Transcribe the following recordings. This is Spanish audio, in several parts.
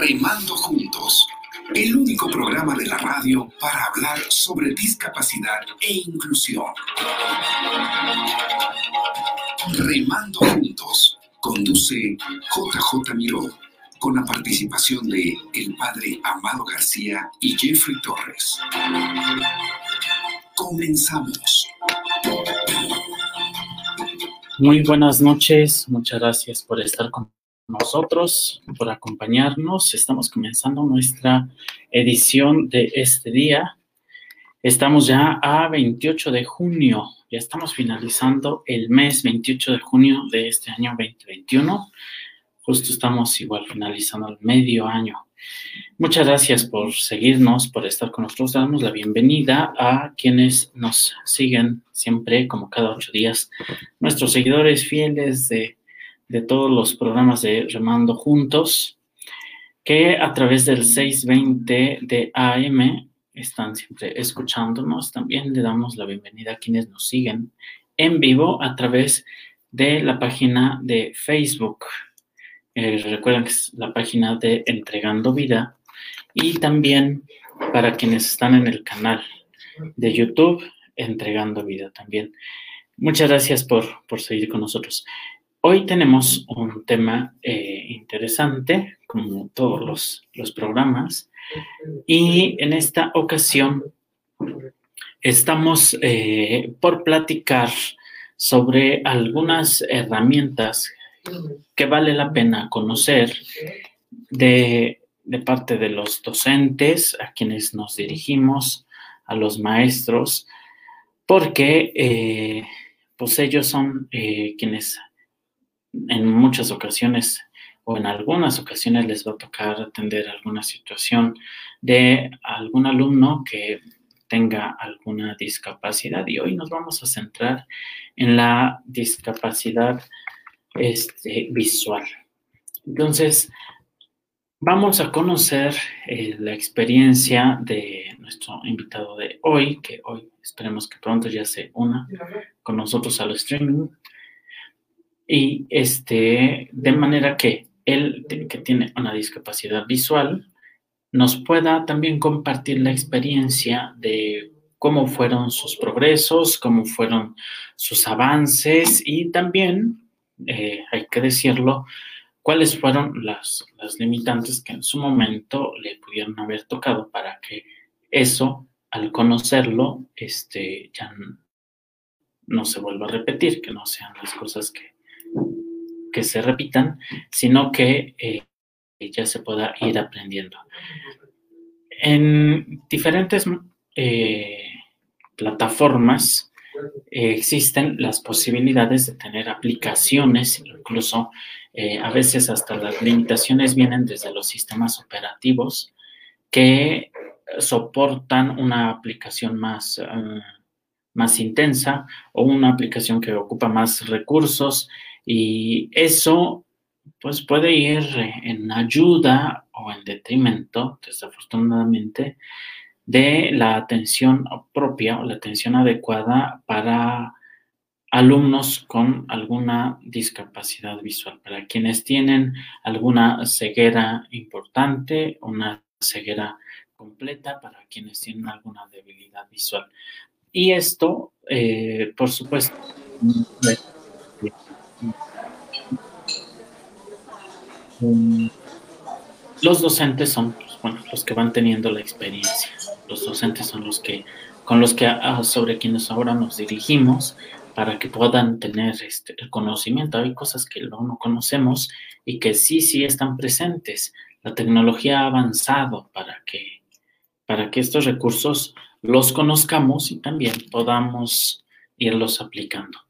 Remando Juntos, el único programa de la radio para hablar sobre discapacidad e inclusión. Remando Juntos, conduce JJ Miró, con la participación de el padre Amado García y Jeffrey Torres. Comenzamos. Muy buenas noches, muchas gracias por estar con nosotros, por acompañarnos. Estamos comenzando nuestra edición de este día. Estamos ya a 28 de junio, ya estamos finalizando el mes 28 de junio de este año 2021. Justo estamos igual finalizando el medio año. Muchas gracias por seguirnos, por estar con nosotros. Damos la bienvenida a quienes nos siguen siempre, como cada ocho días, nuestros seguidores fieles de de todos los programas de Remando Juntos, que a través del 620 de AM están siempre escuchándonos. También le damos la bienvenida a quienes nos siguen en vivo a través de la página de Facebook. Eh, recuerden que es la página de Entregando Vida. Y también para quienes están en el canal de YouTube, Entregando Vida también. Muchas gracias por, por seguir con nosotros. Hoy tenemos un tema eh, interesante, como todos los, programas, y en esta ocasión estamos eh, por platicar sobre algunas herramientas que vale la pena conocer de, parte de los docentes a quienes nos dirigimos, a los maestros, porque eh, pues ellos son quienes en muchas ocasiones o en algunas ocasiones les va a tocar atender alguna situación de algún alumno que tenga alguna discapacidad y hoy nos vamos a centrar en la discapacidad este, visual. Entonces, vamos a conocer eh, la experiencia de nuestro invitado de hoy, que hoy esperemos que pronto ya se una con nosotros al streaming. Y este, de manera que él, que tiene una discapacidad visual, nos pueda también compartir la experiencia de cómo fueron sus progresos, cómo fueron sus avances y también, eh, hay que decirlo, cuáles fueron las, las, limitantes que en su momento le pudieron haber tocado para que eso, al conocerlo, este, ya no se vuelva a repetir, que no sean las cosas que, que se repitan, sino que eh, ya se pueda ir aprendiendo. En diferentes eh, plataformas eh, existen las posibilidades de tener aplicaciones, incluso a veces hasta las limitaciones vienen desde los sistemas operativos que soportan una aplicación más, más intensa o una aplicación que ocupa más recursos y eso pues puede ir en ayuda o en detrimento, desafortunadamente, de la atención propia o la atención adecuada para alumnos con alguna discapacidad visual, para quienes tienen alguna ceguera importante, una ceguera completa, para quienes tienen alguna debilidad visual. Y esto, eh, por supuesto, los docentes son pues, bueno, los que van teniendo la experiencia. Los docentes son los que, con los que ah, sobre quienes ahora nos dirigimos para que puedan tener este, el conocimiento. Hay cosas que no conocemos y que sí, sí están presentes. La tecnología ha avanzado para que, para que estos recursos los conozcamos y también podamos irlos aplicando.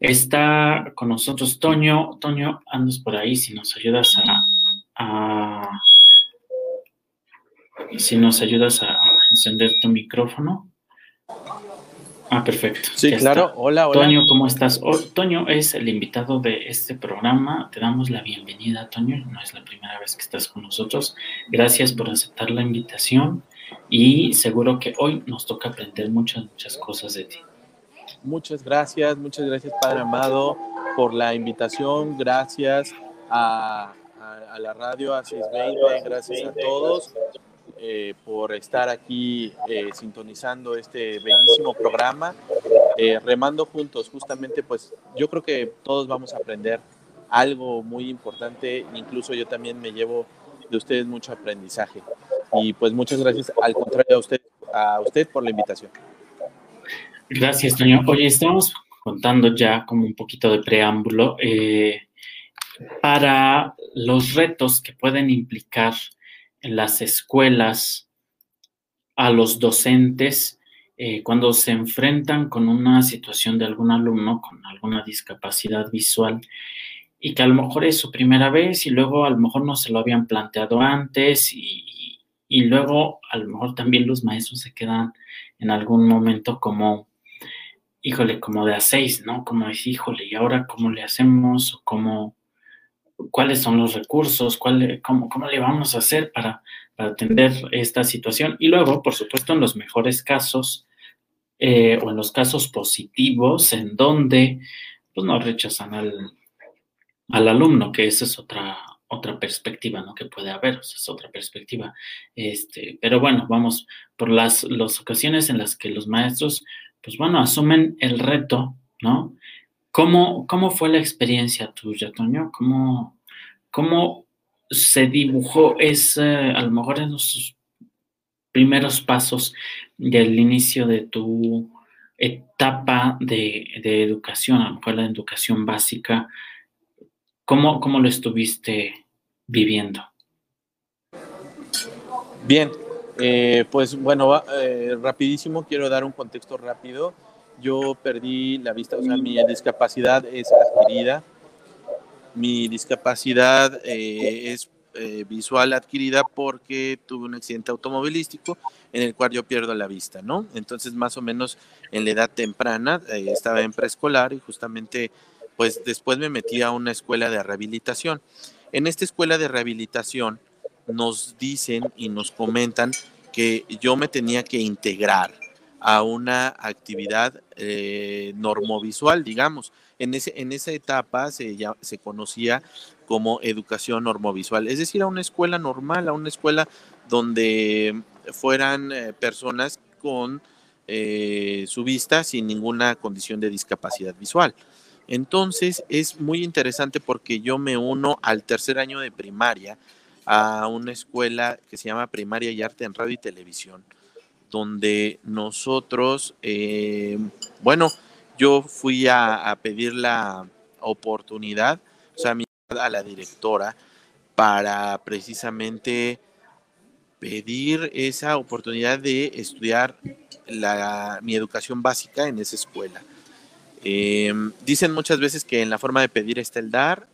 Está con nosotros Toño. Toño, andas por ahí, si nos ayudas a, si nos ayudas a, encender tu micrófono. Ah, perfecto. Sí, claro. Hola, hola. Toño, ¿cómo estás? Oh, Toño es el invitado de este programa. Te damos la bienvenida, Toño. No es la primera vez que estás con nosotros. Gracias por aceptar la invitación y seguro que hoy nos toca aprender muchas, muchas cosas de ti. Muchas gracias, muchas gracias Padre Amado por la invitación, gracias a, la radio a 620, gracias a todos eh, por estar aquí eh, sintonizando este bellísimo programa, eh, remando juntos, justamente pues yo creo que todos vamos a aprender algo muy importante, incluso yo también me llevo de ustedes mucho aprendizaje. Y pues muchas gracias al contrario a usted, a usted por la invitación. Gracias, Toño. Oye, estamos contando ya como un poquito de preámbulo eh, para los retos que pueden implicar en las escuelas a los docentes eh, cuando se enfrentan con una situación de algún alumno con alguna discapacidad visual y que a lo mejor es su primera vez y luego a lo mejor no se lo habían planteado antes y, y luego a lo mejor también los maestros se quedan en algún momento como híjole, como de a seis, ¿no? Como decir, híjole, ¿y ahora cómo le hacemos? ¿Cómo, ¿Cuáles son los recursos? ¿Cuál, cómo, ¿Cómo le vamos a hacer para, atender esta situación? Y luego, por supuesto, en los mejores casos eh, o en los casos positivos, en donde pues no rechazan al, al alumno, que esa es otra, otra perspectiva, ¿no? Que puede haber, es otra perspectiva. Este, pero bueno, vamos por las, las ocasiones en las que los maestros pues bueno, asumen el reto, ¿no? ¿Cómo, cómo fue la experiencia tuya, Toño? ¿Cómo, cómo se dibujó ese, a lo mejor en los primeros pasos del inicio de tu etapa de, educación, a lo mejor la educación básica, ¿cómo, cómo lo estuviste viviendo? Bien, eh, pues bueno, eh, rapidísimo, quiero dar un contexto rápido. Yo perdí la vista, o sea, mi discapacidad es adquirida. Mi discapacidad eh, es visual adquirida porque tuve un accidente automovilístico en el cual yo pierdo la vista, ¿no? Entonces, más o menos en la edad temprana, estaba en preescolar y justamente, pues después me metí a una escuela de rehabilitación. En esta escuela de rehabilitación, nos dicen y nos comentan que yo me tenía que integrar a una actividad eh, normovisual, digamos. En, ese, en esa etapa se, ya, se conocía como educación normovisual, es decir, a una escuela normal, a una escuela donde fueran eh, personas con eh, su vista sin ninguna condición de discapacidad visual. Entonces es muy interesante porque yo me uno al tercer año de primaria a una escuela que se llama Primaria y Arte en Radio y Televisión, donde nosotros, eh, bueno, yo fui a, pedir la oportunidad, o sea, a la directora, para precisamente pedir esa oportunidad de estudiar mi educación básica en esa escuela. Eh, dicen muchas veces que en la forma de pedir está el dar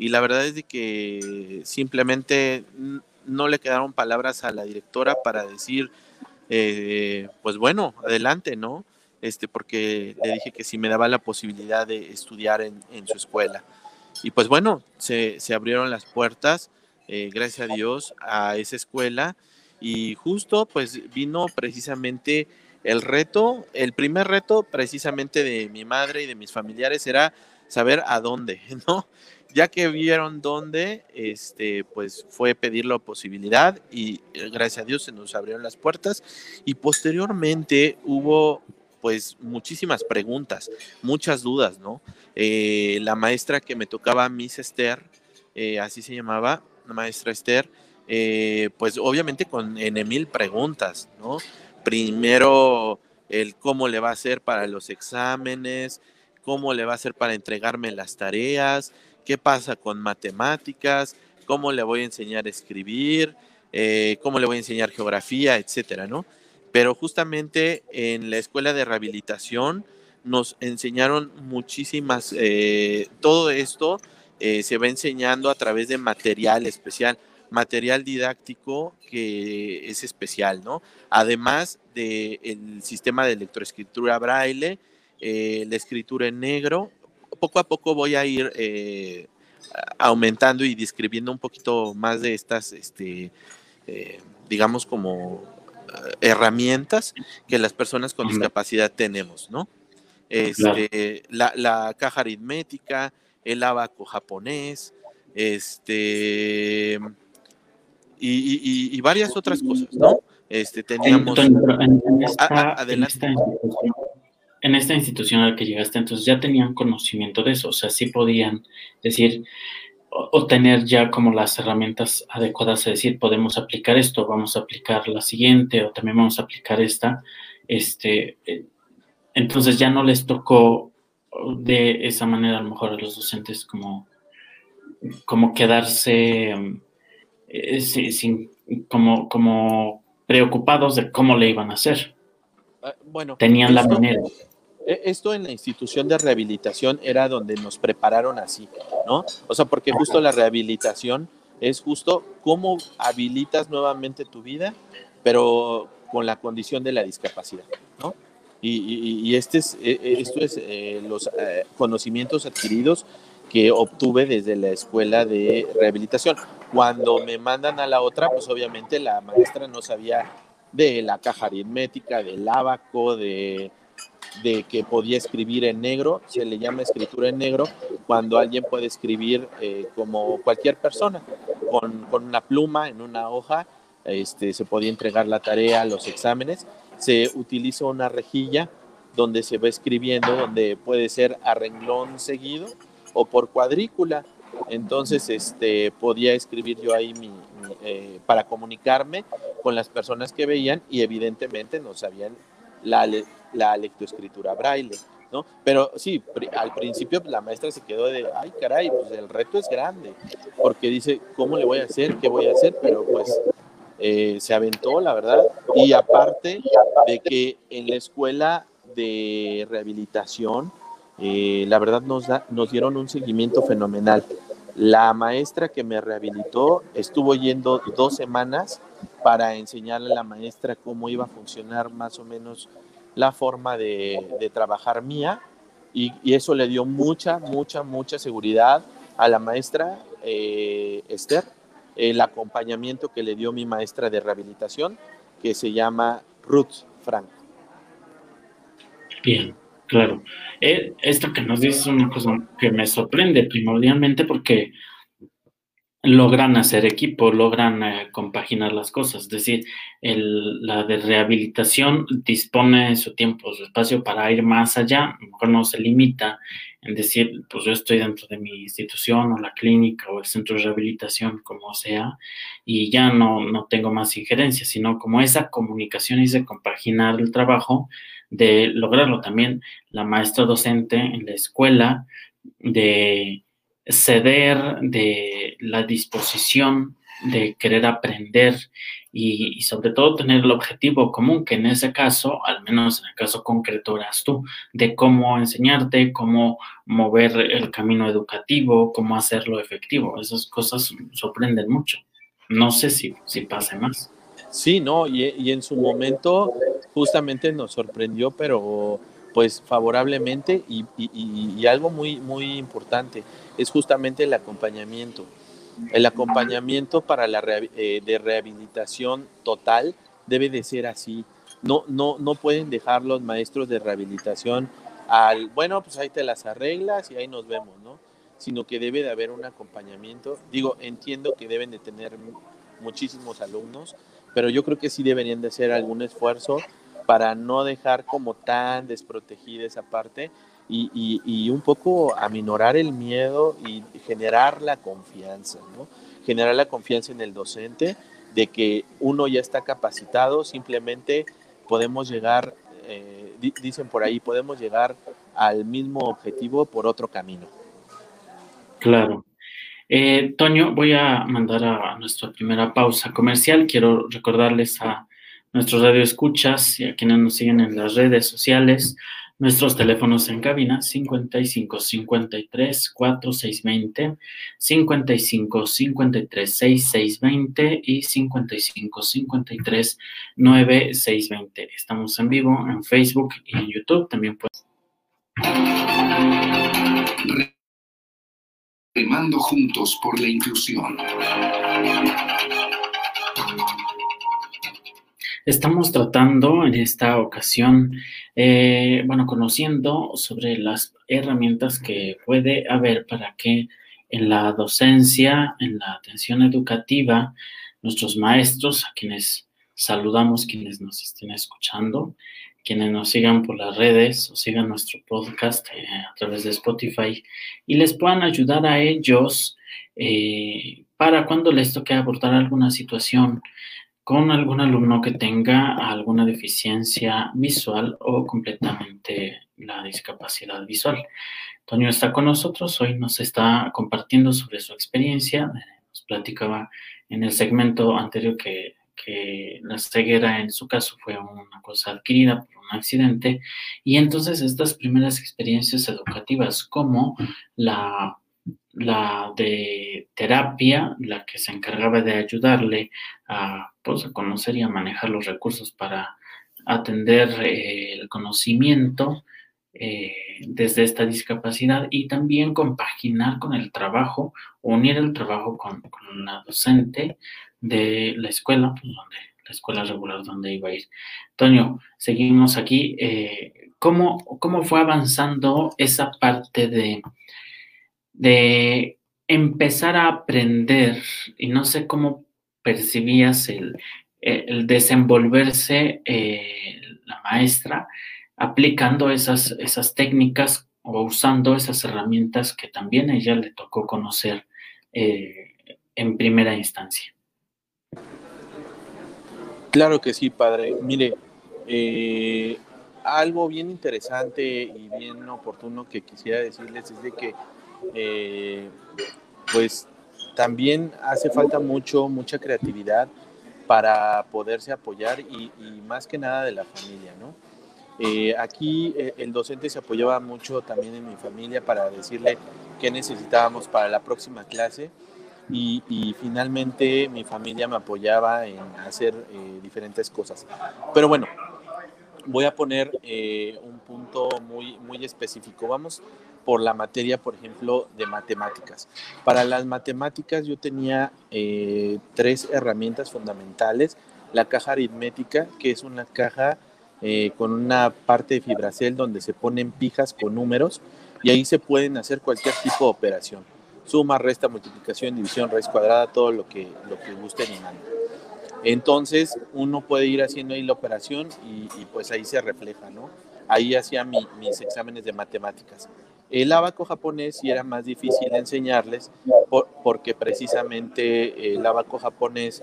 y la verdad es de que simplemente no le quedaron palabras a la directora para decir, eh, pues bueno, adelante, ¿no? Este, porque le dije que si me daba la posibilidad de estudiar en, su escuela. Y pues bueno, se, abrieron las puertas, eh, gracias a Dios, a esa escuela y justo pues vino precisamente el reto, el primer reto precisamente de mi madre y de mis familiares era saber a dónde, ¿no? Ya que vieron dónde, este, pues fue pedir la posibilidad y eh, gracias a Dios se nos abrieron las puertas y posteriormente hubo pues muchísimas preguntas, muchas dudas, ¿no? Eh, la maestra que me tocaba, Miss Esther, eh, así se llamaba, la maestra Esther, pues obviamente con N mil preguntas, ¿no? Primero, el cómo le va a hacer para los exámenes, cómo le va a hacer para entregarme las tareas, qué pasa con matemáticas, cómo le voy a enseñar a escribir, eh, cómo le voy a enseñar geografía, etcétera, ¿no? Pero justamente en la escuela de rehabilitación nos enseñaron muchísimas, eh, todo esto eh, se va enseñando a través de material especial, material didáctico que es especial, ¿no? Además del sistema de electroescritura braille, la escritura en negro, poco a poco voy a ir eh, aumentando y describiendo un poquito más de estas, este, eh, digamos, como eh, herramientas que las personas con discapacidad tenemos, ¿no? Este, la, caja aritmética, el abaco japonés, Este, y, varias otras cosas, ¿no? Este, teníamos... En, esta, en esta institución a la que llegaste, entonces ya tenían conocimiento de eso, o sea, sí podían decir o, tener ya como las herramientas adecuadas, es decir, podemos aplicar esto, vamos a aplicar la siguiente o también vamos a aplicar esta, este, eh, entonces ya no les tocó de esa manera a lo mejor a los docentes como, como quedarse eh, sin, como, como preocupados de cómo le iban a hacer. Ah, bueno, tenían la manera. E, esto en la institución de rehabilitación era donde nos prepararon así, ¿no? O sea, porque justo la rehabilitación es justo cómo habilitas nuevamente tu vida, pero con la condición de la discapacidad, ¿no? Y, este es, e, e, esto es eh, los eh, conocimientos adquiridos que obtuve desde la escuela de rehabilitación. Cuando me mandan a la otra, pues obviamente la maestra no sabía de la caja aritmética, del abaco, de de que podía escribir en negro, se le llama escritura en negro, cuando alguien puede escribir eh, como cualquier persona, con, una pluma en una hoja, este, se podía entregar la tarea, los exámenes, se utiliza una rejilla donde se va escribiendo, donde puede ser a renglón seguido o por cuadrícula. Entonces, este, podía escribir yo ahí eh, para comunicarme con las personas que veían y evidentemente no sabían la, la lectoescritura braille, ¿no? Pero sí, al principio la maestra se quedó de, ay caray, pues el reto es grande, porque dice, ¿cómo le voy a hacer? ¿Qué voy a hacer? Pero pues eh, se aventó, la verdad, y aparte de que en la escuela de rehabilitación, eh, la verdad nos, nos dieron un seguimiento fenomenal. La maestra que me rehabilitó estuvo yendo dos semanas para enseñarle a la maestra cómo iba a funcionar más o menos la forma de, trabajar mía y, eso le dio mucha, mucha, mucha seguridad a la maestra eh, Esther, el acompañamiento que le dio mi maestra de rehabilitación, que se llama Ruth Frank. Bien, claro. Eh, esto que nos dices es una cosa que me sorprende primordialmente porque logran hacer equipo, logran eh, compaginar las cosas. Es decir, la de rehabilitación dispone su tiempo, su espacio para ir más allá, a lo mejor no se limita en decir, pues yo estoy dentro de mi institución o la clínica o el centro de rehabilitación, como sea, y ya no, no tengo más injerencia, sino como esa comunicación y ese compaginar el trabajo, de lograrlo también la maestra docente en la escuela, de ceder de la disposición de querer aprender y, sobre todo tener el objetivo común, que en ese caso, al menos en el caso concreto, eras tú, de cómo enseñarte, cómo mover el camino educativo, cómo hacerlo efectivo. Esas cosas sorprenden mucho. No sé si, si pase más. Sí, no, y, en su momento justamente nos sorprendió, pero pues favorablemente y, y, algo muy, muy importante es justamente el acompañamiento. El acompañamiento para la eh, de rehabilitación total debe de ser así. No, no, no pueden dejar los maestros de rehabilitación al, bueno, pues ahí te las arreglas y ahí nos vemos, ¿no? Sino que debe de haber un acompañamiento. Digo, entiendo que deben de tener muchísimos alumnos, pero yo creo que sí deberían de hacer algún esfuerzo para no dejar como tan desprotegida esa parte y, un poco aminorar el miedo y generar la confianza, ¿no? Generar la confianza en el docente de que uno ya está capacitado, simplemente podemos llegar, eh, dicen por ahí, podemos llegar al mismo objetivo por otro camino. Claro. Eh, Toño, voy a mandar a nuestra primera pausa comercial. Quiero recordarles a nuestros radioescuchas y a quienes nos siguen en las redes sociales. Nuestros teléfonos en cabina 55 53 4620, 55 53 6620 y 55 53 9620. Estamos en vivo en Facebook y en YouTube. También pueden. Remando juntos por la inclusión. Estamos tratando en esta ocasión, eh, bueno, conociendo sobre las herramientas que puede haber para que en la docencia, en la atención educativa, nuestros maestros, a quienes saludamos, quienes nos estén escuchando, quienes nos sigan por las redes o sigan nuestro podcast eh, a través de Spotify y les puedan ayudar a ellos eh, para cuando les toque abordar alguna situación con algún alumno que tenga alguna deficiencia visual o completamente la discapacidad visual. Toño está con nosotros, hoy nos está compartiendo sobre su experiencia, nos platicaba en el segmento anterior que, que la ceguera en su caso fue una cosa adquirida por un accidente. Y entonces estas primeras experiencias educativas como la la de terapia, la que se encargaba de ayudarle a, pues, a conocer y a manejar los recursos para atender eh, el conocimiento eh, desde esta discapacidad y también compaginar con el trabajo, unir el trabajo con, la docente de la escuela, pues, la escuela regular donde iba a ir. Toño, seguimos aquí. Eh, ¿cómo, ¿Cómo fue avanzando esa parte de de empezar a aprender y no sé cómo percibías el, desenvolverse eh, la maestra aplicando esas, esas técnicas o usando esas herramientas que también a ella le tocó conocer eh, en primera instancia. Claro que sí, padre. Mire, eh, algo bien interesante y bien oportuno que quisiera decirles es de que eh, pues también hace falta mucho, mucha creatividad para poderse apoyar y, más que nada de la familia, ¿no? Eh, aquí el docente se apoyaba mucho también en mi familia para decirle qué necesitábamos para la próxima clase y, finalmente mi familia me apoyaba en hacer diferentes cosas. Pero bueno, voy a poner un punto muy, muy específico. Vamos por la materia, por ejemplo, de matemáticas. Para las matemáticas yo tenía eh, tres herramientas fundamentales. La caja aritmética, que es una caja eh, con una parte de fibracel donde se ponen pijas con números y ahí se pueden hacer cualquier tipo de operación. Suma, resta, multiplicación, división, raíz cuadrada, todo lo que, lo que guste y. Entonces uno puede ir haciendo ahí la operación y, pues ahí se refleja, ¿no? Ahí hacía mis exámenes de matemáticas. El abaco japonés sí era más difícil enseñarles porque precisamente el abaco japonés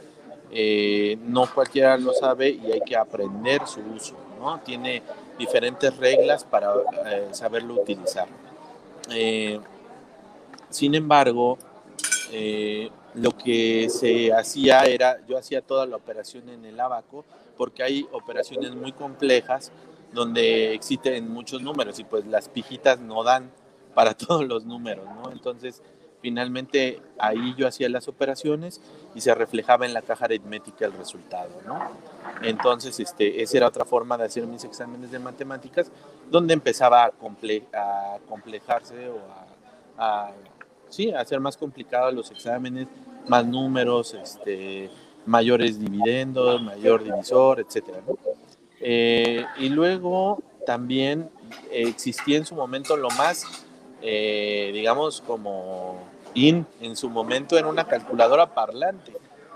eh, no cualquiera lo sabe y hay que aprender su uso, ¿no? Tiene diferentes reglas para eh, saberlo utilizar. Eh, sin embargo, lo que se hacía era, yo hacía toda la operación en el abaco porque hay operaciones muy complejas donde existen muchos números y pues las pijitas no dan para todos los números, ¿no? Entonces, finalmente ahí yo hacía las operaciones y se reflejaba en la caja aritmética el resultado, ¿no? Entonces, este, esa era otra forma de hacer mis exámenes de matemáticas, donde empezaba a, a complejarse o a, sí, hacer más complicados los exámenes, más números, este, mayores dividendos, mayor divisor, etcétera, ¿no? Eh, y luego también existía en su momento lo más, eh, digamos, como in en su momento en una calculadora parlante,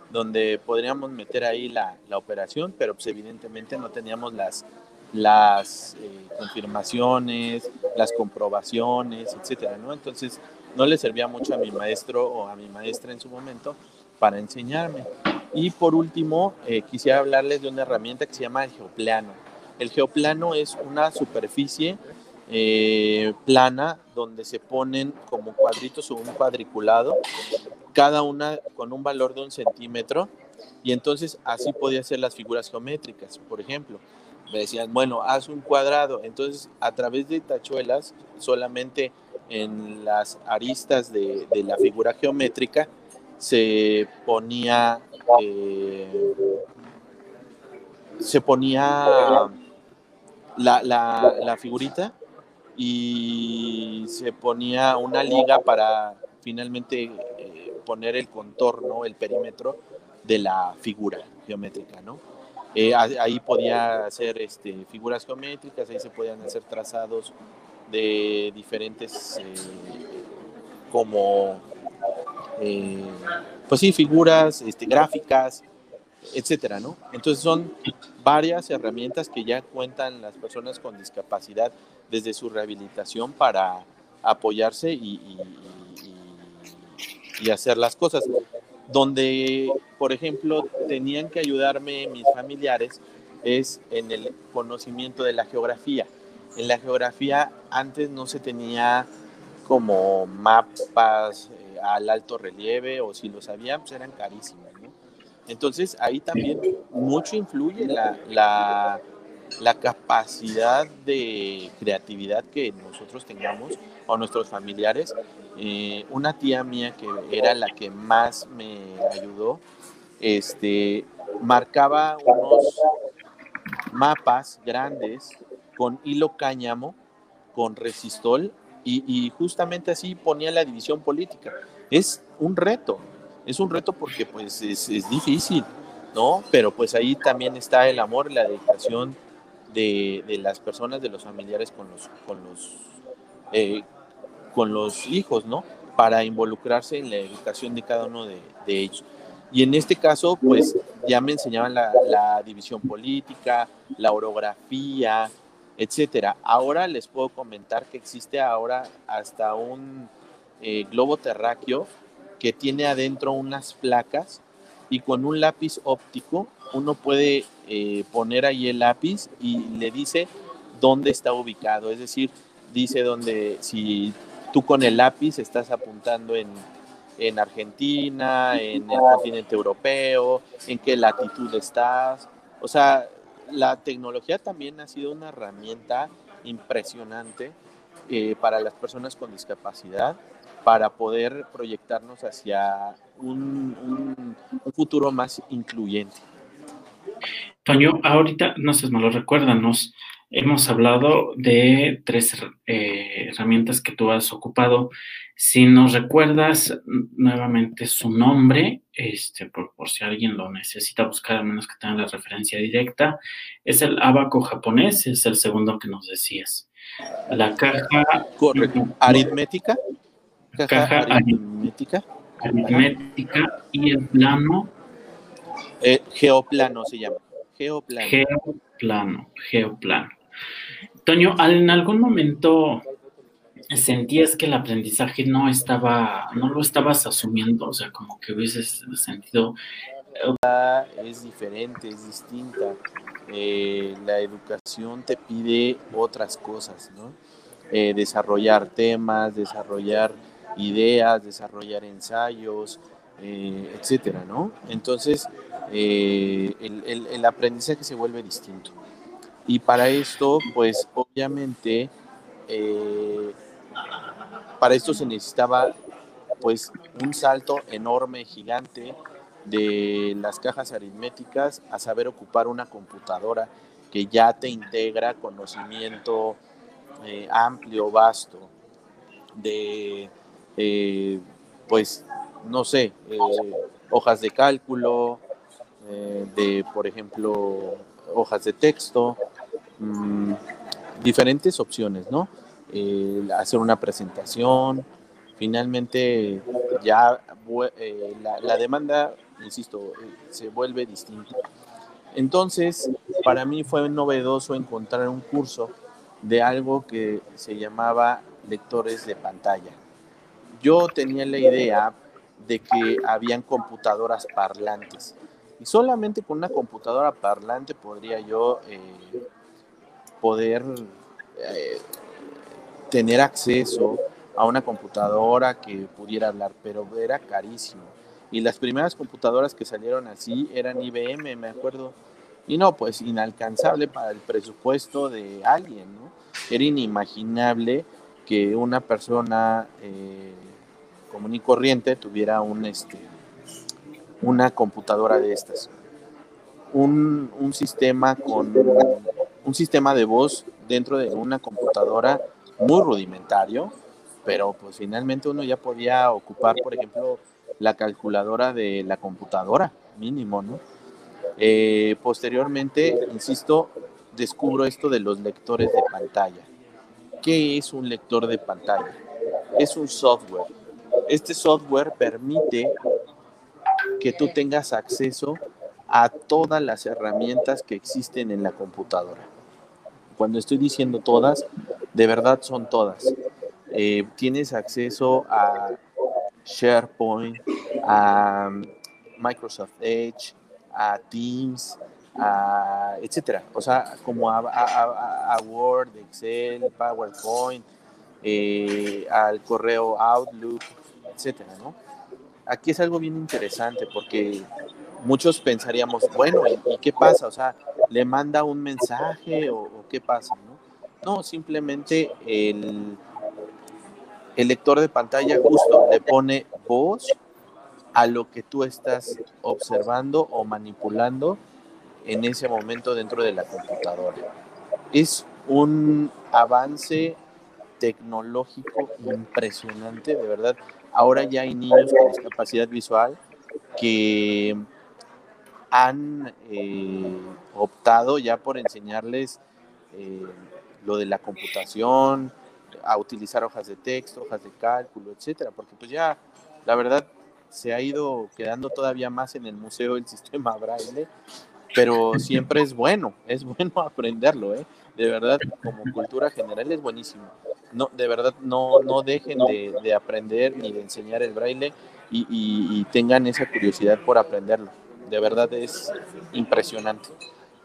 donde podríamos meter ahí la, la operación, pero pues evidentemente no teníamos las, las eh, confirmaciones, las comprobaciones, etcétera, ¿no? Entonces no le servía mucho a mi maestro o a mi maestra en su momento para enseñarme. Y por último, eh, quisiera hablarles de una herramienta que se llama el geoplano. El geoplano es una superficie eh, plana donde se ponen como cuadritos o un cuadriculado, cada una con un valor de un centímetro, y entonces así podía hacer las figuras geométricas. Por ejemplo, me decían, bueno, haz un cuadrado, entonces a través de tachuelas, solamente en las aristas de, de la figura geométrica, se ponía eh, se ponía la, la, figurita y se ponía una liga para finalmente eh, poner el contorno, el perímetro de la figura geométrica, ¿no? Eh, ahí podía hacer este, figuras geométricas, ahí se podían hacer trazados de diferentes como eh, pues sí, figuras, este, gráficas, etcétera, ¿no? Entonces son varias herramientas que ya cuentan las personas con discapacidad desde su rehabilitación para apoyarse y, y, hacer las cosas. Donde, por ejemplo, tenían que ayudarme mis familiares es en el conocimiento de la geografía. En la geografía antes no se tenía como mapas eh, al alto relieve o si lo sabían pues eran carísimos. Entonces ahí también mucho influye la, la, la, capacidad de creatividad que nosotros tengamos o nuestros familiares. Eh, una tía mía que era la que más me ayudó, este, marcaba unos mapas grandes con hilo cáñamo, con resistol y, y justamente así ponía la división política. Es un reto, es un reto porque pues es, difícil, ¿no? Pero pues ahí también está el amor la dedicación de, las personas, de los familiares con los, con los, eh, con los hijos, ¿no? Para involucrarse en la educación de cada uno de, ellos. Y en este caso, pues ya me enseñaban la, división política, la orografía, etcétera. Ahora les puedo comentar que existe ahora hasta un eh, globo terráqueo que tiene adentro unas placas y con un lápiz óptico uno puede eh, poner ahí el lápiz y le dice dónde está ubicado. Es decir, dice dónde, si tú con el lápiz estás apuntando en, en Argentina, en el continente europeo, en qué latitud estás. O sea, la tecnología también ha sido una herramienta impresionante eh, para las personas con discapacidad para poder proyectarnos hacia un, futuro más incluyente. Toño, ahorita, no sé, me lo recuérdanos, hemos hablado de tres eh, herramientas que tú has ocupado. Si nos recuerdas nuevamente su nombre, este, por, por, si alguien lo necesita buscar, a menos que tenga la referencia directa, es el abaco japonés, es el segundo que nos decías. La caja... Correcto. Aritmética caja, aritmética. aritmética y el plano. Eh, geoplano se llama. Geoplano. Geoplano, geoplano. Toño, ¿en algún momento sentías que el aprendizaje no estaba, no lo estabas asumiendo? O sea, como que hubieses sentido. Es diferente, es distinta. Eh, la educación te pide otras cosas, ¿no? Eh, desarrollar temas, desarrollar ideas, desarrollar ensayos, eh, etcétera, ¿no? Entonces, eh, el, aprendizaje se vuelve distinto. Y para esto, pues obviamente, eh, para esto se necesitaba pues un salto enorme, gigante de las cajas aritméticas a saber ocupar una computadora que ya te integra conocimiento amplio, vasto, de eh, pues, no sé, eh, hojas de cálculo, eh, de, por ejemplo, hojas de texto, mm, diferentes opciones, ¿no? hacer una presentación, finalmente ya la, la, demanda, insisto, se vuelve distinta. Entonces, para mí fue novedoso encontrar un curso de algo que se llamaba lectores de pantalla yo tenía la idea de que habían computadoras parlantes. Y solamente con una computadora parlante podría yo eh, poder eh, tener acceso a una computadora que pudiera hablar, pero era carísimo. Y las primeras computadoras que salieron así eran IBM, me acuerdo. Y no, pues inalcanzable para el presupuesto de alguien, ¿no? Era inimaginable que una persona eh, común y corriente tuviera un, este, una computadora de estas. Un, un, sistema con un sistema de voz dentro de una computadora muy rudimentario, pero pues finalmente uno ya podía ocupar, por ejemplo, la calculadora de la computadora, mínimo, ¿no? Eh, posteriormente, insisto, descubro esto de los lectores de pantalla. ¿Qué es un lector de pantalla? Es un software Este software permite que tú tengas acceso a todas las herramientas que existen en la computadora. Cuando estoy diciendo todas, de verdad son todas. Eh, tienes acceso a SharePoint, a Microsoft Edge, a Teams, a, etcétera. O sea, como a, Word, Excel, PowerPoint, eh, al correo Outlook, etcétera, ¿no? Aquí es algo bien interesante porque muchos pensaríamos, bueno, ¿y, qué pasa? O sea, ¿le manda un mensaje o, qué pasa? No, no simplemente el, lector de pantalla justo le pone voz a lo que tú estás observando o manipulando en ese momento dentro de la computadora. Es un avance tecnológico impresionante, de verdad. Ahora ya hay niños con discapacidad visual que han eh, optado ya por enseñarles eh, lo de la computación, a utilizar hojas de texto, hojas de cálculo, etcétera, porque pues ya la verdad se ha ido quedando todavía más en el museo el sistema braille, pero siempre es bueno, es bueno aprenderlo, ¿eh? De verdad, como cultura general es buenísimo. No, de verdad, no, no dejen de, aprender ni de enseñar el braille y, tengan esa curiosidad por aprenderlo. De verdad es impresionante.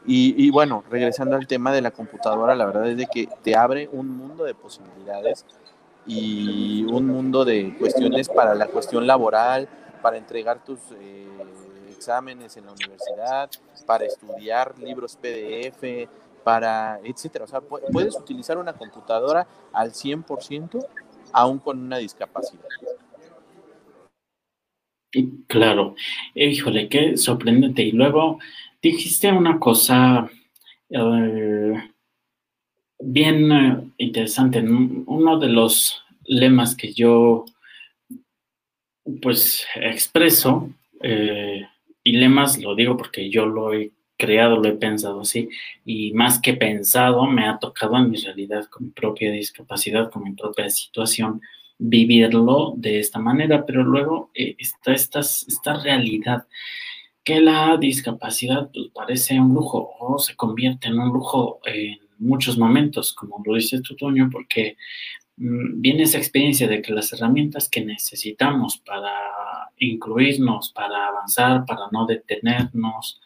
Y, y, bueno, regresando al tema de la computadora, la verdad es de que te abre un mundo de posibilidades y un mundo de cuestiones para la cuestión laboral, para entregar tus eh, exámenes en la universidad, para estudiar libros PDF, para etcétera. O sea, puedes utilizar una computadora al 100% aún con una discapacidad. Claro, híjole, qué sorprendente. Y luego dijiste una cosa eh, bien eh, interesante. Uno de los lemas que yo pues expreso, eh, y lemas lo digo porque yo lo he creado, lo he pensado así, y más que pensado, me ha tocado en mi realidad con mi propia discapacidad, con mi propia situación, vivirlo de esta manera, pero luego está esta, esta realidad que la discapacidad pues, parece un lujo o se convierte en un lujo en muchos momentos, como lo dice Tutoño, porque mm, viene esa experiencia de que las herramientas que necesitamos para incluirnos, para avanzar, para no detenernos,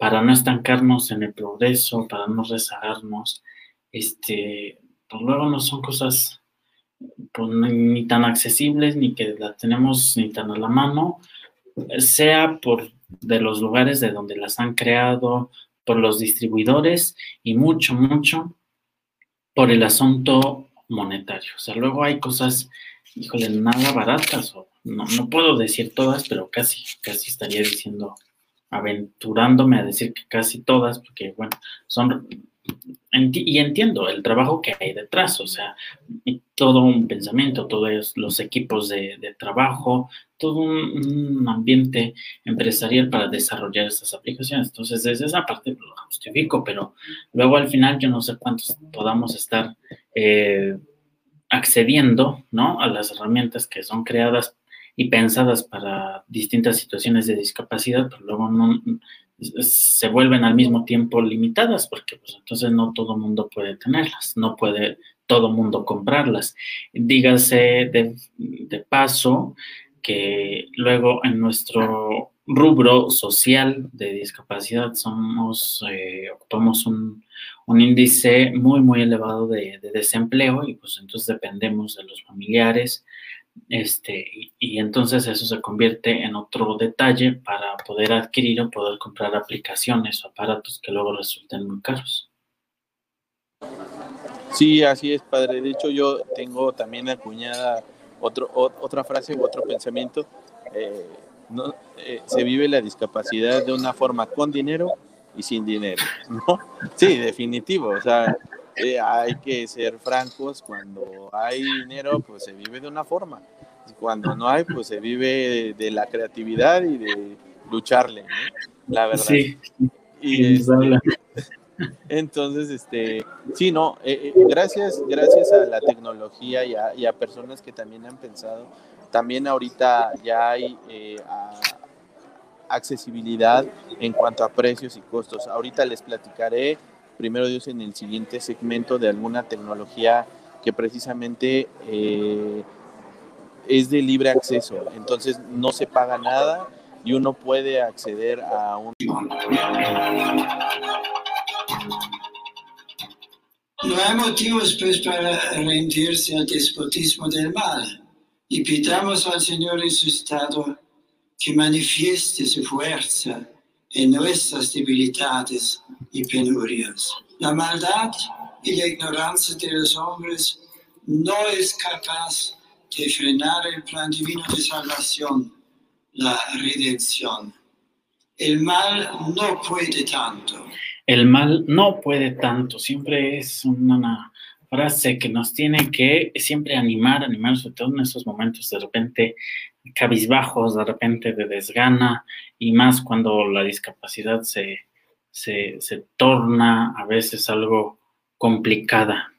para no estancarnos en el progreso, para no rezagarnos, este, pues luego no son cosas pues, ni tan accesibles, ni que las tenemos ni tan a la mano, sea por de los lugares de donde las han creado, por los distribuidores y mucho, mucho por el asunto monetario. O sea, luego hay cosas, híjole, nada baratas, no, no puedo decir todas, pero casi, casi estaría diciendo, aventurándome a decir que casi todas, porque bueno, son y entiendo el trabajo que hay detrás, o sea, todo un pensamiento, todos los equipos de, trabajo, todo un, ambiente empresarial para desarrollar estas aplicaciones. Entonces, desde esa parte lo justifico, pero luego al final yo no sé cuántos podamos estar eh, accediendo, ¿no? A las herramientas que son creadas y pensadas para distintas situaciones de discapacidad, pero luego no, se vuelven al mismo tiempo limitadas, porque pues entonces no todo mundo puede tenerlas, no puede todo mundo comprarlas. Dígase de, paso que luego en nuestro rubro social de discapacidad somos, eh, ocupamos un, índice muy, muy elevado de, de, desempleo y pues entonces dependemos de los familiares, este, y, entonces eso se convierte en otro detalle para poder adquirir o poder comprar aplicaciones o aparatos que luego resulten muy caros. Sí, así es, padre. De hecho, yo tengo también acuñada otro, otra frase u otro pensamiento. Eh, no, eh, se vive la discapacidad de una forma con dinero y sin dinero. Sí, definitivo. O sea, hay que ser francos, cuando hay dinero, pues se vive de una forma. Cuando no hay, pues se vive de, la creatividad y de lucharle, la verdad. Sí. Y este, entonces, este, sí, no, eh, eh, gracias, gracias a la tecnología y a, personas que también han pensado también ahorita ya hay eh, accesibilidad en cuanto a precios y costos. Ahorita les platicaré, primero Dios, en el siguiente segmento de alguna tecnología que precisamente eh, es de libre acceso, entonces no se paga nada y uno puede acceder a un... No hay motivos pues para rendirse al despotismo del mal. Y pidamos al Señor resucitado que manifieste su fuerza en nuestras debilidades y penurias. La maldad y la ignorancia de los hombres no es capaz de frenar el plan divino de salvación, la redención. El mal no puede tanto. El mal no puede tanto, siempre es una frase que nos tiene que siempre animar, animar, sobre todo en esos momentos de repente cabizbajos, de repente de desgana, y más cuando la discapacidad se, se, torna a veces algo complicada.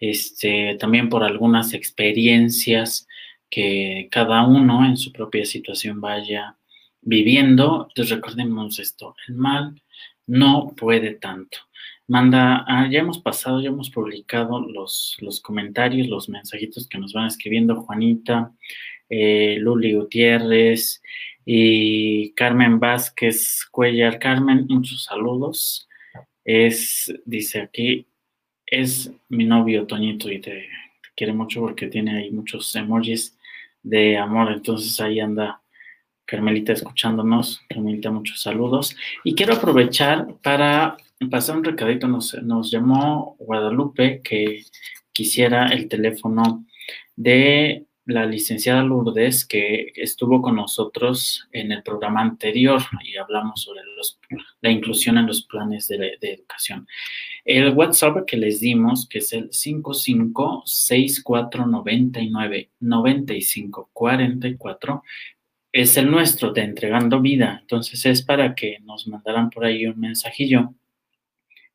Este, también por algunas experiencias que cada uno en su propia situación vaya viviendo. Entonces recordemos esto, el mal no puede tanto. Manda, ah, ya hemos pasado, ya hemos publicado los, los comentarios, los mensajitos que nos van escribiendo Juanita, eh, Luli Gutiérrez y Carmen Vázquez Cuellar. Carmen, muchos saludos. Es, dice aquí, es mi novio Toñito y te, quiere mucho porque tiene ahí muchos emojis de amor. Entonces ahí anda Carmelita escuchándonos. Carmelita, muchos saludos. Y quiero aprovechar para pasar un recadito. Nos, nos llamó Guadalupe que quisiera el teléfono de la licenciada Lourdes, que estuvo con nosotros en el programa anterior y hablamos sobre la inclusión en los planes de, educación. El WhatsApp que les dimos, que es el 5564999544, es el nuestro de Entregando Vida. Entonces es para que nos mandaran por ahí un mensajillo.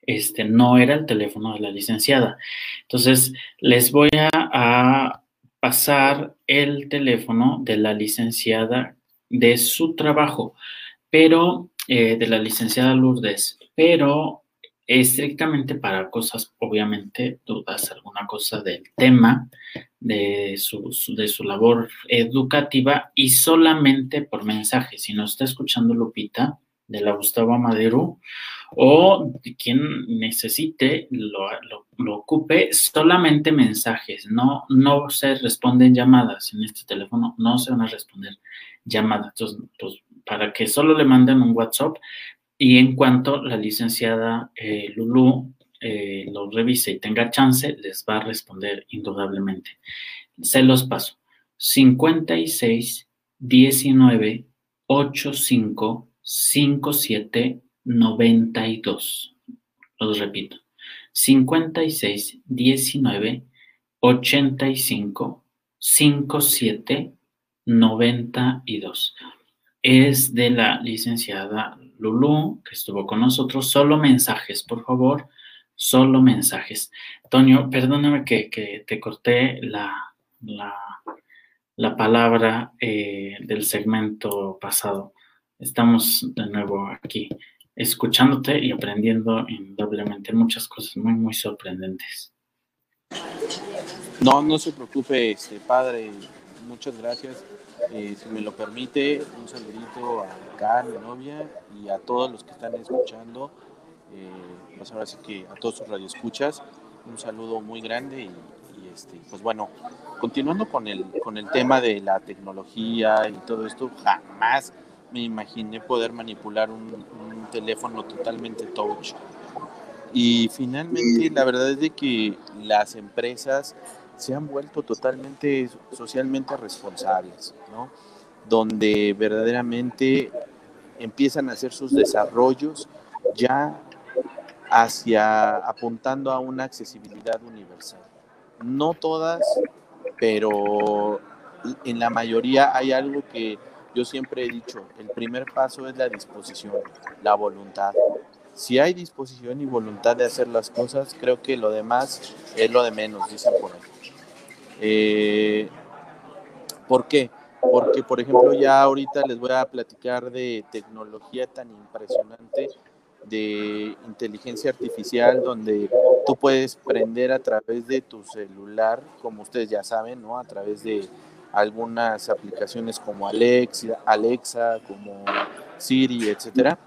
Este no era el teléfono de la licenciada. Entonces les voy a pasar el teléfono de la licenciada de su trabajo, pero eh, de la licenciada Lourdes, pero estrictamente para cosas, obviamente, dudas, alguna cosa del tema de su, de su labor educativa y solamente por mensaje. Si no está escuchando Lupita, de la Gustavo Madero, o quien necesite lo, ocupe solamente mensajes, no, no se responden llamadas en este teléfono, no se van a responder llamadas. Entonces, pues, para que solo le manden un WhatsApp y en cuanto la licenciada eh, Lulu eh, lo revise y tenga chance, les va a responder indudablemente. Se los paso. 56 19 85 5792. Los repito. 56 19 85 57 92. Es de la licenciada Lulu, que estuvo con nosotros. Solo mensajes, por favor. Solo mensajes. Toño, perdóname que, te corté la, la, la palabra eh, del segmento pasado estamos de nuevo aquí escuchándote y aprendiendo indudablemente muchas cosas muy, muy sorprendentes. No, no se preocupe, este, padre. Muchas gracias. Eh, si me lo permite, un saludito a Carl, mi novia, y a todos los que están escuchando. Eh, pues ahora sí que a todos sus radioescuchas, un saludo muy grande y, y, este, pues bueno, continuando con el, con el tema de la tecnología y todo esto, jamás me imaginé poder manipular un, teléfono totalmente touch. Y finalmente, la verdad es de que las empresas se han vuelto totalmente socialmente responsables, ¿no? Donde verdaderamente empiezan a hacer sus desarrollos ya hacia apuntando a una accesibilidad universal. No todas, pero en la mayoría hay algo que yo siempre he dicho, el primer paso es la disposición, la voluntad. Si hay disposición y voluntad de hacer las cosas, creo que lo demás es lo de menos, dicen por ahí. Eh, ¿Por qué? porque por ejemplo ya ahorita les voy a platicar de tecnología tan impresionante de inteligencia artificial donde tú puedes prender a través de tu celular, como ustedes ya saben, ¿no? A través de algunas aplicaciones como Alexa, Alexa como Siri, etcétera.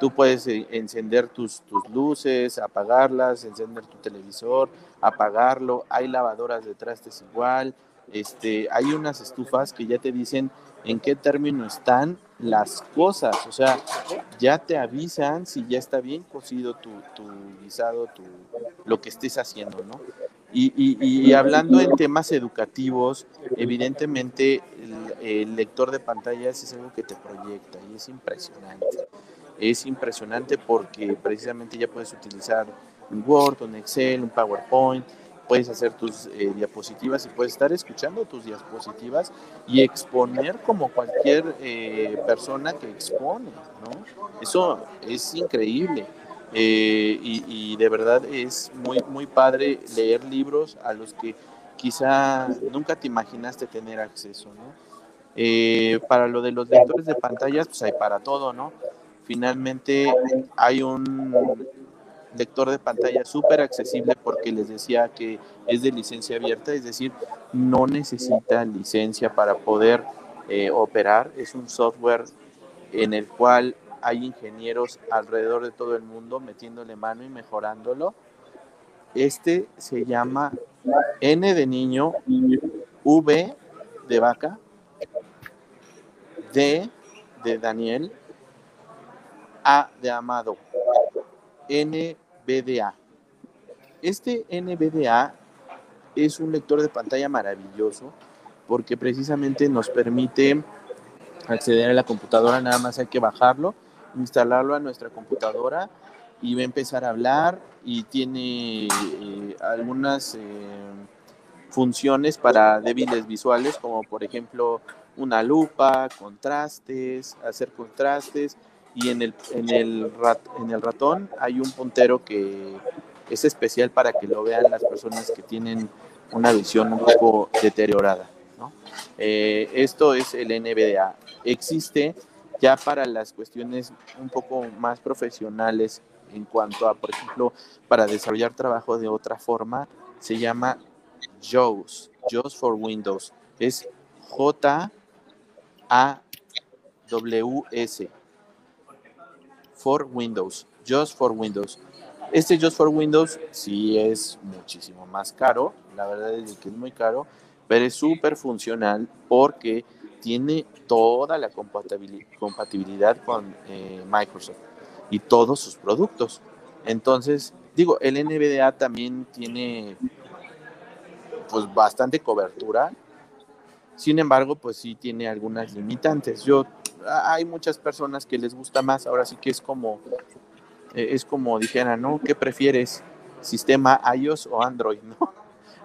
Tú puedes eh, encender tus, tus luces, apagarlas, encender tu televisor, apagarlo. Hay lavadoras de trastes igual. Este, hay unas estufas que ya te dicen en qué término están las cosas, o sea, ya te avisan si ya está bien cocido tu, tu guisado, tu, lo que estés haciendo, ¿no? Y, y, hablando en temas educativos, evidentemente el, el, lector de pantallas es algo que te proyecta y es impresionante. Es impresionante porque precisamente ya puedes utilizar un Word, un Excel, un PowerPoint, puedes hacer tus eh, diapositivas y puedes estar escuchando tus diapositivas y exponer como cualquier eh, persona que expone, ¿no? Eso es increíble. Eh, y, de verdad es muy, muy padre leer libros a los que quizá nunca te imaginaste tener acceso, ¿no? para lo de los lectores de pantallas, pues hay para todo, ¿no? Finalmente hay un lector de pantalla súper accesible porque les decía que es de licencia abierta, es decir, no necesita licencia para poder eh, operar. Es un software en el cual hay ingenieros alrededor de todo el mundo metiéndole mano y mejorándolo. Este se llama N de niño, V de vaca, D de Daniel, A de Amado, N NVDA. Este NVDA es un lector de pantalla maravilloso porque precisamente nos permite acceder a la computadora, nada más hay que bajarlo, instalarlo a nuestra computadora y va a empezar a hablar y tiene eh, algunas eh, funciones para débiles visuales como por ejemplo una lupa, contrastes, hacer contrastes y en el, en el, en el ratón hay un puntero que es especial para que lo vean las personas que tienen una visión un poco deteriorada. Eh, esto es el NVDA. Existe ya para las cuestiones un poco más profesionales en cuanto a, por ejemplo, para desarrollar trabajo de otra forma, se llama JAWS, JAWS for Windows. Es J-A-W-S for Windows, Just for Windows. Este Just for Windows sí es muchísimo más caro, la verdad es que es muy caro, pero es súper funcional porque tiene toda la compatibilidad con eh, Microsoft y todos sus productos. Entonces, digo, el NVDA también tiene pues bastante cobertura. Sin embargo, pues sí tiene algunas limitantes. Yo hay muchas personas que les gusta más, ahora sí que es como, eh, es como dijera, ¿no? ¿Qué prefieres? ¿Sistema iOS o Android, no?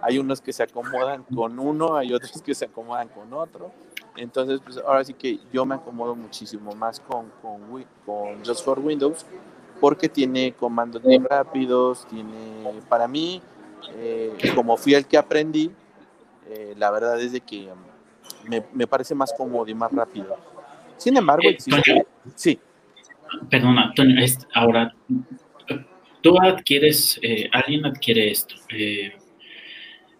Hay unos que se acomodan con uno, hay otros que se acomodan con otro. Entonces, pues ahora sí que yo me acomodo muchísimo más con, con, con Just for Windows porque tiene comandos muy rápidos, tiene, para mí, eh, como fui el que aprendí, eh, la verdad es de que me, me parece más cómodo y más rápido. Sin embargo, eh, sí. Perdona, Antonio, ahora tú adquieres, alguien adquiere esto,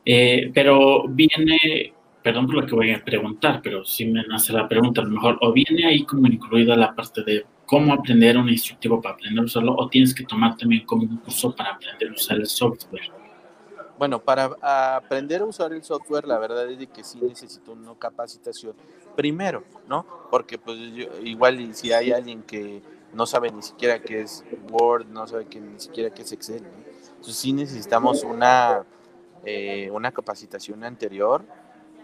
pero viene, perdón por lo que voy a preguntar, pero si me nace la pregunta, a lo mejor, o viene ahí como incluida la parte de cómo aprender un instructivo para aprender a usarlo, o tienes que tomar también como un curso para aprender a usar el software. Bueno, para aprender a usar el software, la verdad es que sí necesito una capacitación primero, ¿no? Porque pues igual si hay alguien que no sabe ni siquiera qué es Word, no sabe que ni siquiera qué es Excel, entonces sí necesitamos una, eh, una capacitación anterior,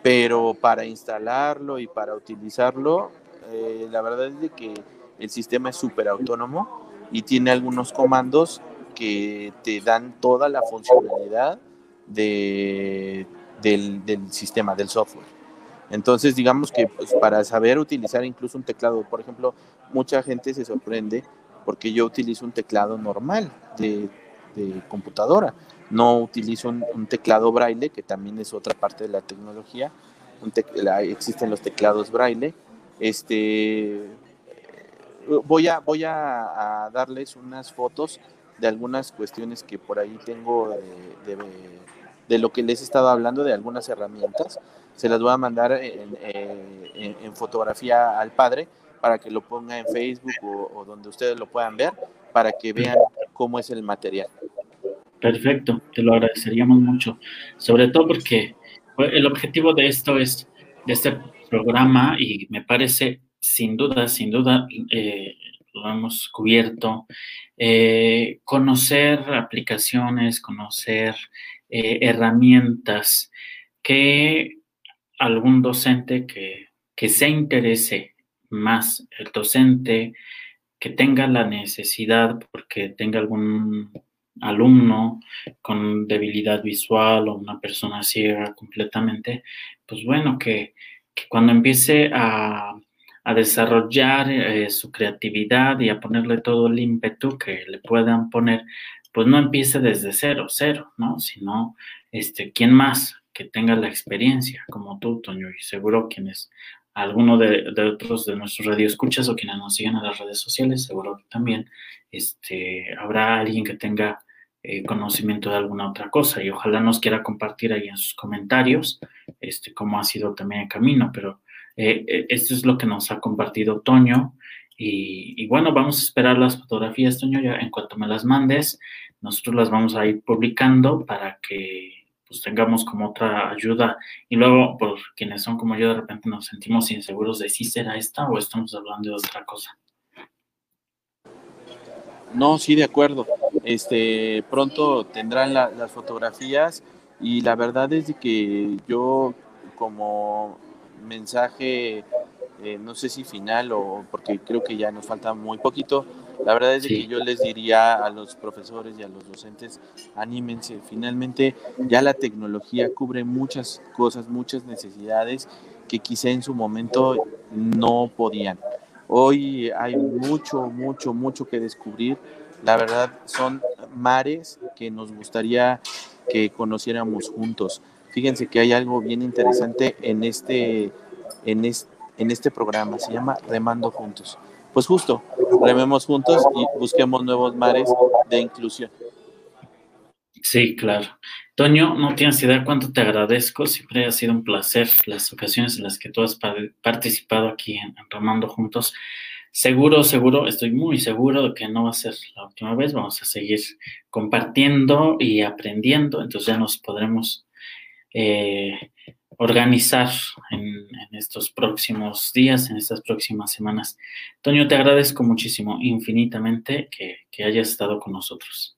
pero para instalarlo y para utilizarlo, eh, la verdad es de que el sistema es súper autónomo y tiene algunos comandos que te dan toda la funcionalidad de, del, sistema, del software. Entonces, digamos que pues, para saber utilizar incluso un teclado, por ejemplo, mucha gente se sorprende porque yo utilizo un teclado normal de, computadora, no utilizo un, teclado braille, que también es otra parte de la tecnología, existen los teclados braille. Este, voy a, voy a, darles unas fotos de algunas cuestiones que por ahí tengo de, lo que les he estado hablando, de algunas herramientas. Se las voy a mandar en, fotografía al padre para que lo ponga en Facebook o donde ustedes lo puedan ver, para que vean cómo es el material. Perfecto, te lo agradeceríamos mucho, sobre todo porque el objetivo de esto es, de este programa, y me parece sin duda, sin duda, eh, lo hemos cubierto, eh, conocer aplicaciones, conocer eh, herramientas que algún docente que, que se interese más, el docente que tenga la necesidad porque tenga algún alumno con debilidad visual o una persona ciega completamente, pues bueno, que, cuando empiece a, desarrollar eh, su creatividad y a ponerle todo el ímpetu que le puedan poner, pues no empiece desde cero, cero, ¿no? Sino, este, ¿quién más que tenga la experiencia como tú, Toño? Y seguro quienes alguno de, de, otros de nuestros radioescuchas o quienes nos siguen en las redes sociales, seguro que también este, habrá alguien que tenga eh, conocimiento de alguna otra cosa y ojalá nos quiera compartir ahí en sus comentarios este, cómo ha sido también el camino, pero eh, eh, esto es lo que nos ha compartido Toño y, bueno, vamos a esperar las fotografías, Toño, ya en cuanto me las mandes, nosotros las vamos a ir publicando para que pues tengamos como otra ayuda y luego por quienes son como yo de repente nos sentimos inseguros de si será esta o estamos hablando de otra cosa. No, sí, de acuerdo. Este, pronto tendrán las fotografías y la verdad es que yo como mensaje, eh, no sé si final o porque creo que ya nos falta muy poquito, la verdad es que yo les diría a los profesores y a los docentes, anímense, finalmente ya la tecnología cubre muchas cosas, muchas necesidades que quizá en su momento no podían. Hoy hay mucho, mucho, mucho que descubrir. La verdad son mares que nos gustaría que conociéramos juntos. Fíjense que hay algo bien interesante en este, en este, en este programa, se llama Remando Juntos. Pues justo, rememos juntos y busquemos nuevos mares de inclusión. Sí, claro. Toño, no tienes idea cuánto te agradezco. Siempre ha sido un placer las ocasiones en las que tú has participado aquí en, Remando Juntos. Seguro, seguro, estoy muy seguro de que no va a ser la última vez. Vamos a seguir compartiendo y aprendiendo. Entonces ya nos podremos eh, organizar en, estos próximos días, en estas próximas semanas. Toño, te agradezco muchísimo, infinitamente, que, hayas estado con nosotros.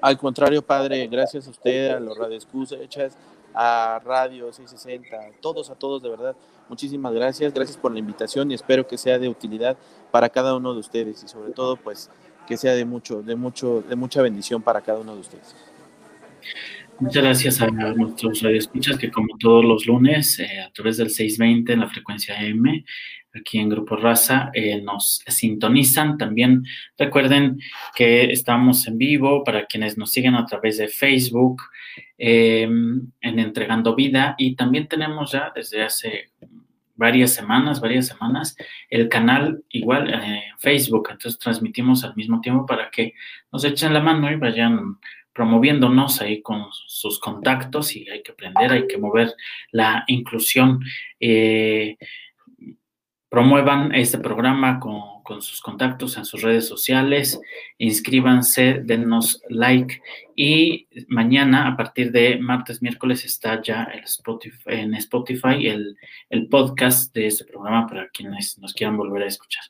Al contrario, padre, gracias a usted, a los radioescuchas, a Radio 660, a todos, a todos, de verdad. Muchísimas gracias, gracias por la invitación y espero que sea de utilidad para cada uno de ustedes y sobre todo, pues, que sea de mucho, de mucho, de mucha bendición para cada uno de ustedes. Muchas gracias a nuestros radioescuchas que como todos los lunes, eh, a través del 620 en la frecuencia M, aquí en Grupo Raza, eh, nos sintonizan. También recuerden que estamos en vivo para quienes nos siguen a través de Facebook, em, en Entregando Vida, y también tenemos ya desde hace varias semanas, varias semanas, el canal igual en Facebook. Entonces transmitimos al mismo tiempo para que nos echen la mano y vayan promoviéndonos ahí con sus contactos y hay que aprender, hay que mover la inclusión. Eh, promuevan este programa con, con, sus contactos en sus redes sociales, inscríbanse, denos like y mañana a partir de martes, miércoles está ya en Spotify el, el podcast de este programa para quienes nos quieran volver a escuchar.